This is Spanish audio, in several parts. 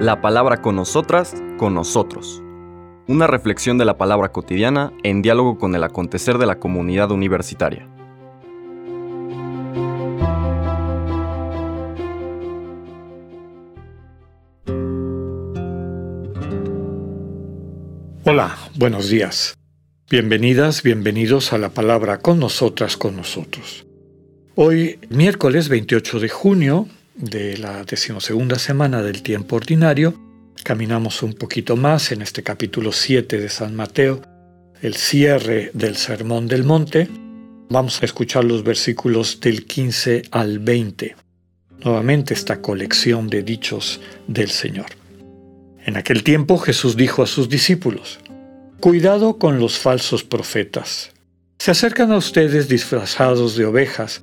La palabra con nosotras, con nosotros. Una reflexión de la palabra cotidiana en diálogo con el acontecer de la comunidad universitaria. Hola, buenos días. Bienvenidas, bienvenidos a la palabra con nosotras, con nosotros. Hoy, miércoles 28 de junio de la decimosegunda semana del tiempo ordinario, caminamos un poquito más en este capítulo 7 de San Mateo, el cierre del Sermón del Monte. Vamos a escuchar los versículos del 15 al 20. Nuevamente esta colección de dichos del Señor. En aquel tiempo Jesús dijo a sus discípulos, Cuidado con los falsos profetas. Se acercan a ustedes disfrazados de ovejas,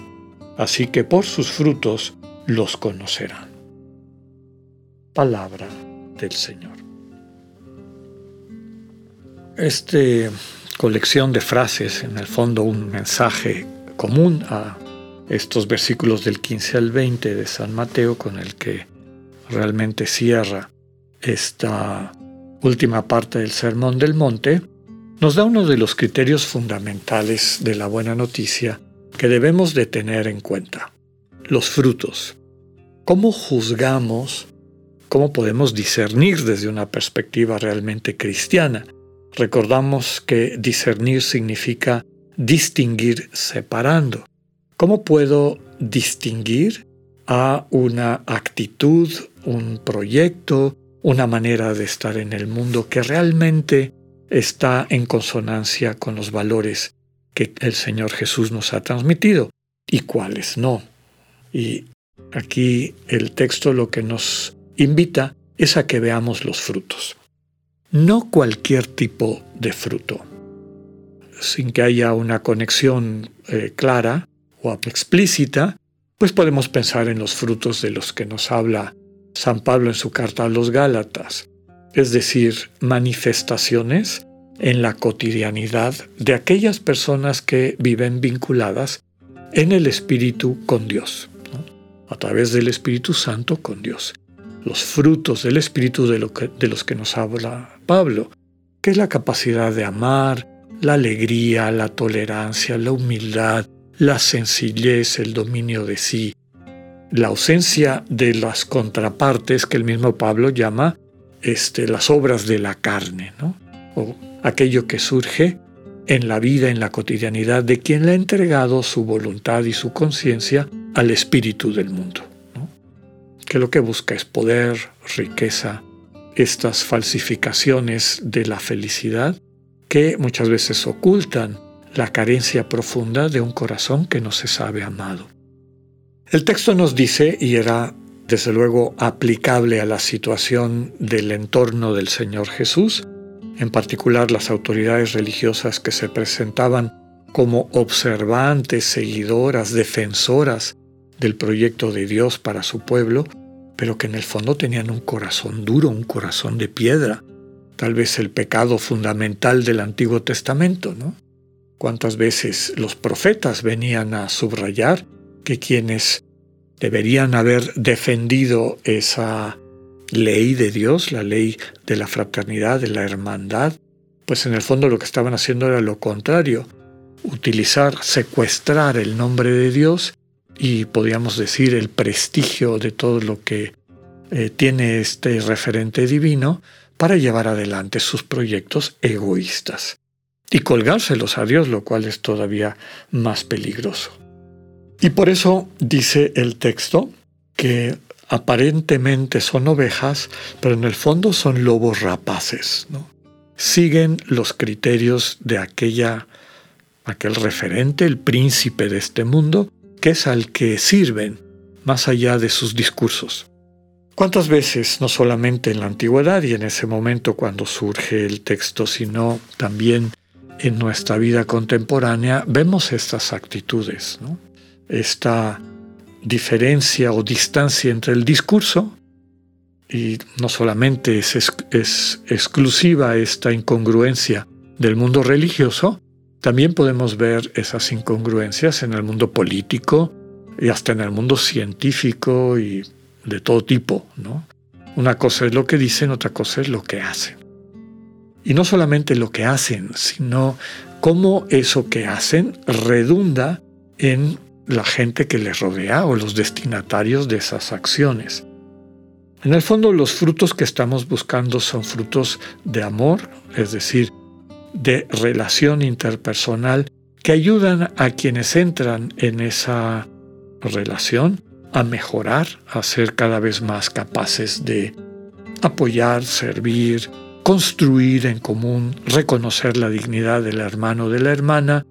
Así que por sus frutos los conocerán. Palabra del Señor. Esta colección de frases, en el fondo un mensaje común a estos versículos del 15 al 20 de San Mateo con el que realmente cierra esta última parte del Sermón del Monte, nos da uno de los criterios fundamentales de la buena noticia que debemos de tener en cuenta. Los frutos. ¿Cómo juzgamos, cómo podemos discernir desde una perspectiva realmente cristiana? Recordamos que discernir significa distinguir separando. ¿Cómo puedo distinguir a una actitud, un proyecto, una manera de estar en el mundo que realmente está en consonancia con los valores que el Señor Jesús nos ha transmitido y cuáles no. Y aquí el texto lo que nos invita es a que veamos los frutos. No cualquier tipo de fruto, sin que haya una conexión eh, clara o explícita, pues podemos pensar en los frutos de los que nos habla San Pablo en su carta a los Gálatas, es decir, manifestaciones en la cotidianidad de aquellas personas que viven vinculadas en el Espíritu con Dios, a través del Espíritu Santo con Dios. Los frutos del Espíritu de, los que nos habla Pablo, que es la capacidad de amar, la alegría, la tolerancia, la humildad, la sencillez, el dominio de sí, la ausencia de las contrapartes que el mismo Pablo llama este, las obras de la carne, ¿no? Aquello que surge en la vida, en la cotidianidad de quien le ha entregado su voluntad y su conciencia al espíritu del mundo, que lo que busca es poder, riqueza, estas falsificaciones de la felicidad que muchas veces ocultan la carencia profunda de un corazón que no se sabe amado. El texto nos dice, y era desde luego aplicable a la situación del entorno del Señor Jesús, en particular las autoridades religiosas que se presentaban como observantes, seguidoras, defensoras del proyecto de Dios para su pueblo, pero que en el fondo tenían un corazón duro, un corazón de piedra, tal vez el pecado fundamental del Antiguo Testamento, ¿no? Cuántas veces los profetas venían a subrayar que quienes deberían haber defendido esa ley de Dios, la ley de la fraternidad, de la hermandad, pues en el fondo lo que estaban haciendo era lo contrario, utilizar, secuestrar el nombre de Dios y podríamos decir el prestigio de todo lo que eh, tiene este referente divino para llevar adelante sus proyectos egoístas y colgárselos a Dios, lo cual es todavía más peligroso. Y por eso dice el texto que aparentemente son ovejas, pero en el fondo son lobos rapaces. ¿no? Siguen los criterios de aquella, aquel referente, el príncipe de este mundo, que es al que sirven, más allá de sus discursos. ¿Cuántas veces, no solamente en la antigüedad y en ese momento cuando surge el texto, sino también en nuestra vida contemporánea, vemos estas actitudes, esta diferencia o distancia entre el discurso, y no solamente es, es exclusiva esta incongruencia del mundo religioso, también podemos ver esas incongruencias en el mundo político y hasta en el mundo científico y de todo tipo, ¿no? Una cosa es lo que dicen, otra cosa es lo que hacen. Y no solamente lo que hacen, sino cómo eso que hacen redunda en la gente que les rodea o los destinatarios de esas acciones. En el fondo los frutos que estamos buscando son frutos de amor, es decir, de relación interpersonal que ayudan a quienes entran en esa relación a mejorar, a ser cada vez más capaces de apoyar, servir, construir en común, reconocer la dignidad del hermano o de la hermana,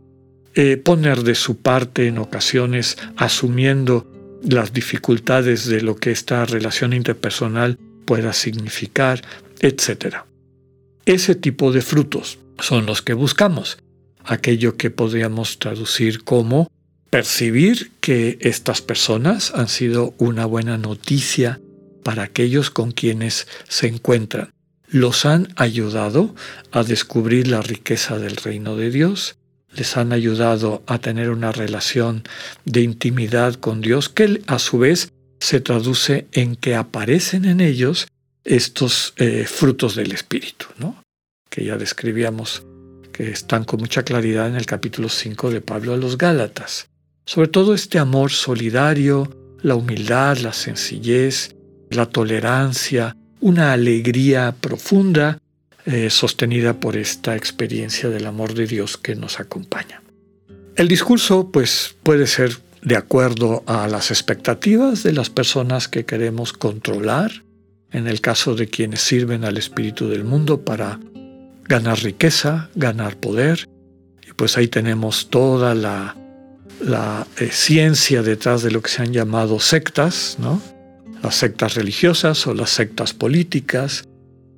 eh, poner de su parte en ocasiones asumiendo las dificultades de lo que esta relación interpersonal pueda significar, etc. Ese tipo de frutos son los que buscamos, aquello que podríamos traducir como percibir que estas personas han sido una buena noticia para aquellos con quienes se encuentran. Los han ayudado a descubrir la riqueza del reino de Dios, les han ayudado a tener una relación de intimidad con Dios que a su vez se traduce en que aparecen en ellos estos eh, frutos del Espíritu, ¿no? que ya describíamos, que están con mucha claridad en el capítulo 5 de Pablo a los Gálatas. Sobre todo este amor solidario, la humildad, la sencillez, la tolerancia, una alegría profunda eh, sostenida por esta experiencia del amor de Dios que nos acompaña. El discurso pues puede ser de acuerdo a las expectativas de las personas que queremos controlar, en el caso de quienes sirven al espíritu del mundo para ganar riqueza, ganar poder, y pues ahí tenemos toda la eh, ciencia detrás de lo que se han llamado sectas, ¿no? las sectas religiosas o las sectas políticas,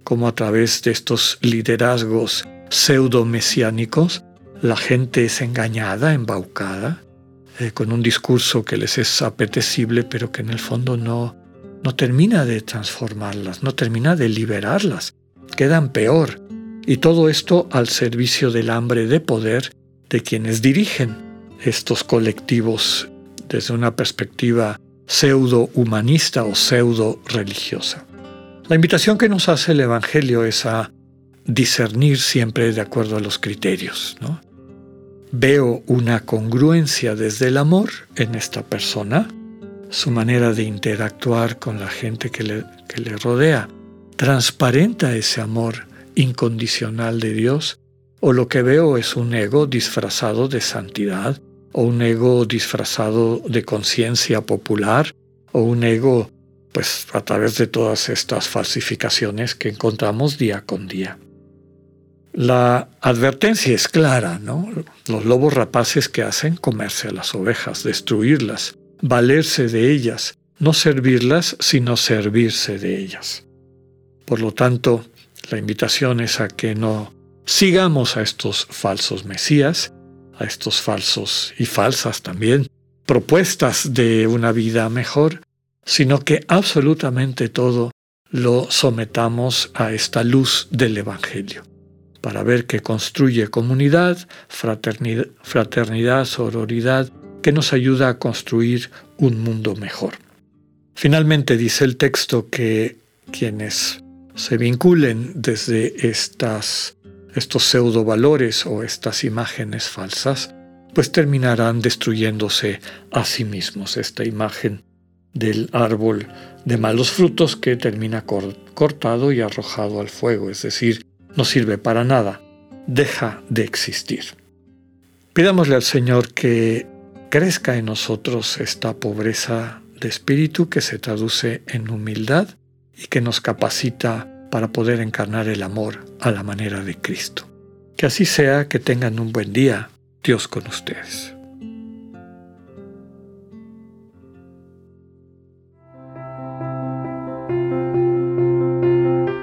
como a través de estos liderazgos pseudo-mesiánicos, la gente es engañada, embaucada, eh, con un discurso que les es apetecible, pero que en el fondo no, no termina de transformarlas, no termina de liberarlas, quedan peor. Y todo esto al servicio del hambre de poder de quienes dirigen estos colectivos desde una perspectiva pseudo humanista o pseudo religiosa. La invitación que nos hace el Evangelio es a discernir siempre de acuerdo a los criterios. Veo una congruencia desde el amor en esta persona, su manera de interactuar con la gente que le, que le rodea. Transparenta ese amor incondicional de Dios o lo que veo es un ego disfrazado de santidad o un ego disfrazado de conciencia popular, o un ego, pues a través de todas estas falsificaciones que encontramos día con día. La advertencia es clara, ¿no? Los lobos rapaces que hacen comerse a las ovejas, destruirlas, valerse de ellas, no servirlas, sino servirse de ellas. Por lo tanto, la invitación es a que no sigamos a estos falsos mesías, a estos falsos y falsas también propuestas de una vida mejor, sino que absolutamente todo lo sometamos a esta luz del Evangelio, para ver que construye comunidad, fraternidad, fraternidad, sororidad, que nos ayuda a construir un mundo mejor. Finalmente dice el texto que quienes se vinculen desde estas estos pseudo valores o estas imágenes falsas, pues terminarán destruyéndose a sí mismos. Esta imagen del árbol de malos frutos que termina cortado y arrojado al fuego, es decir, no sirve para nada, deja de existir. Pidámosle al Señor que crezca en nosotros esta pobreza de espíritu que se traduce en humildad y que nos capacita para poder encarnar el amor a la manera de Cristo. Que así sea, que tengan un buen día, Dios con ustedes.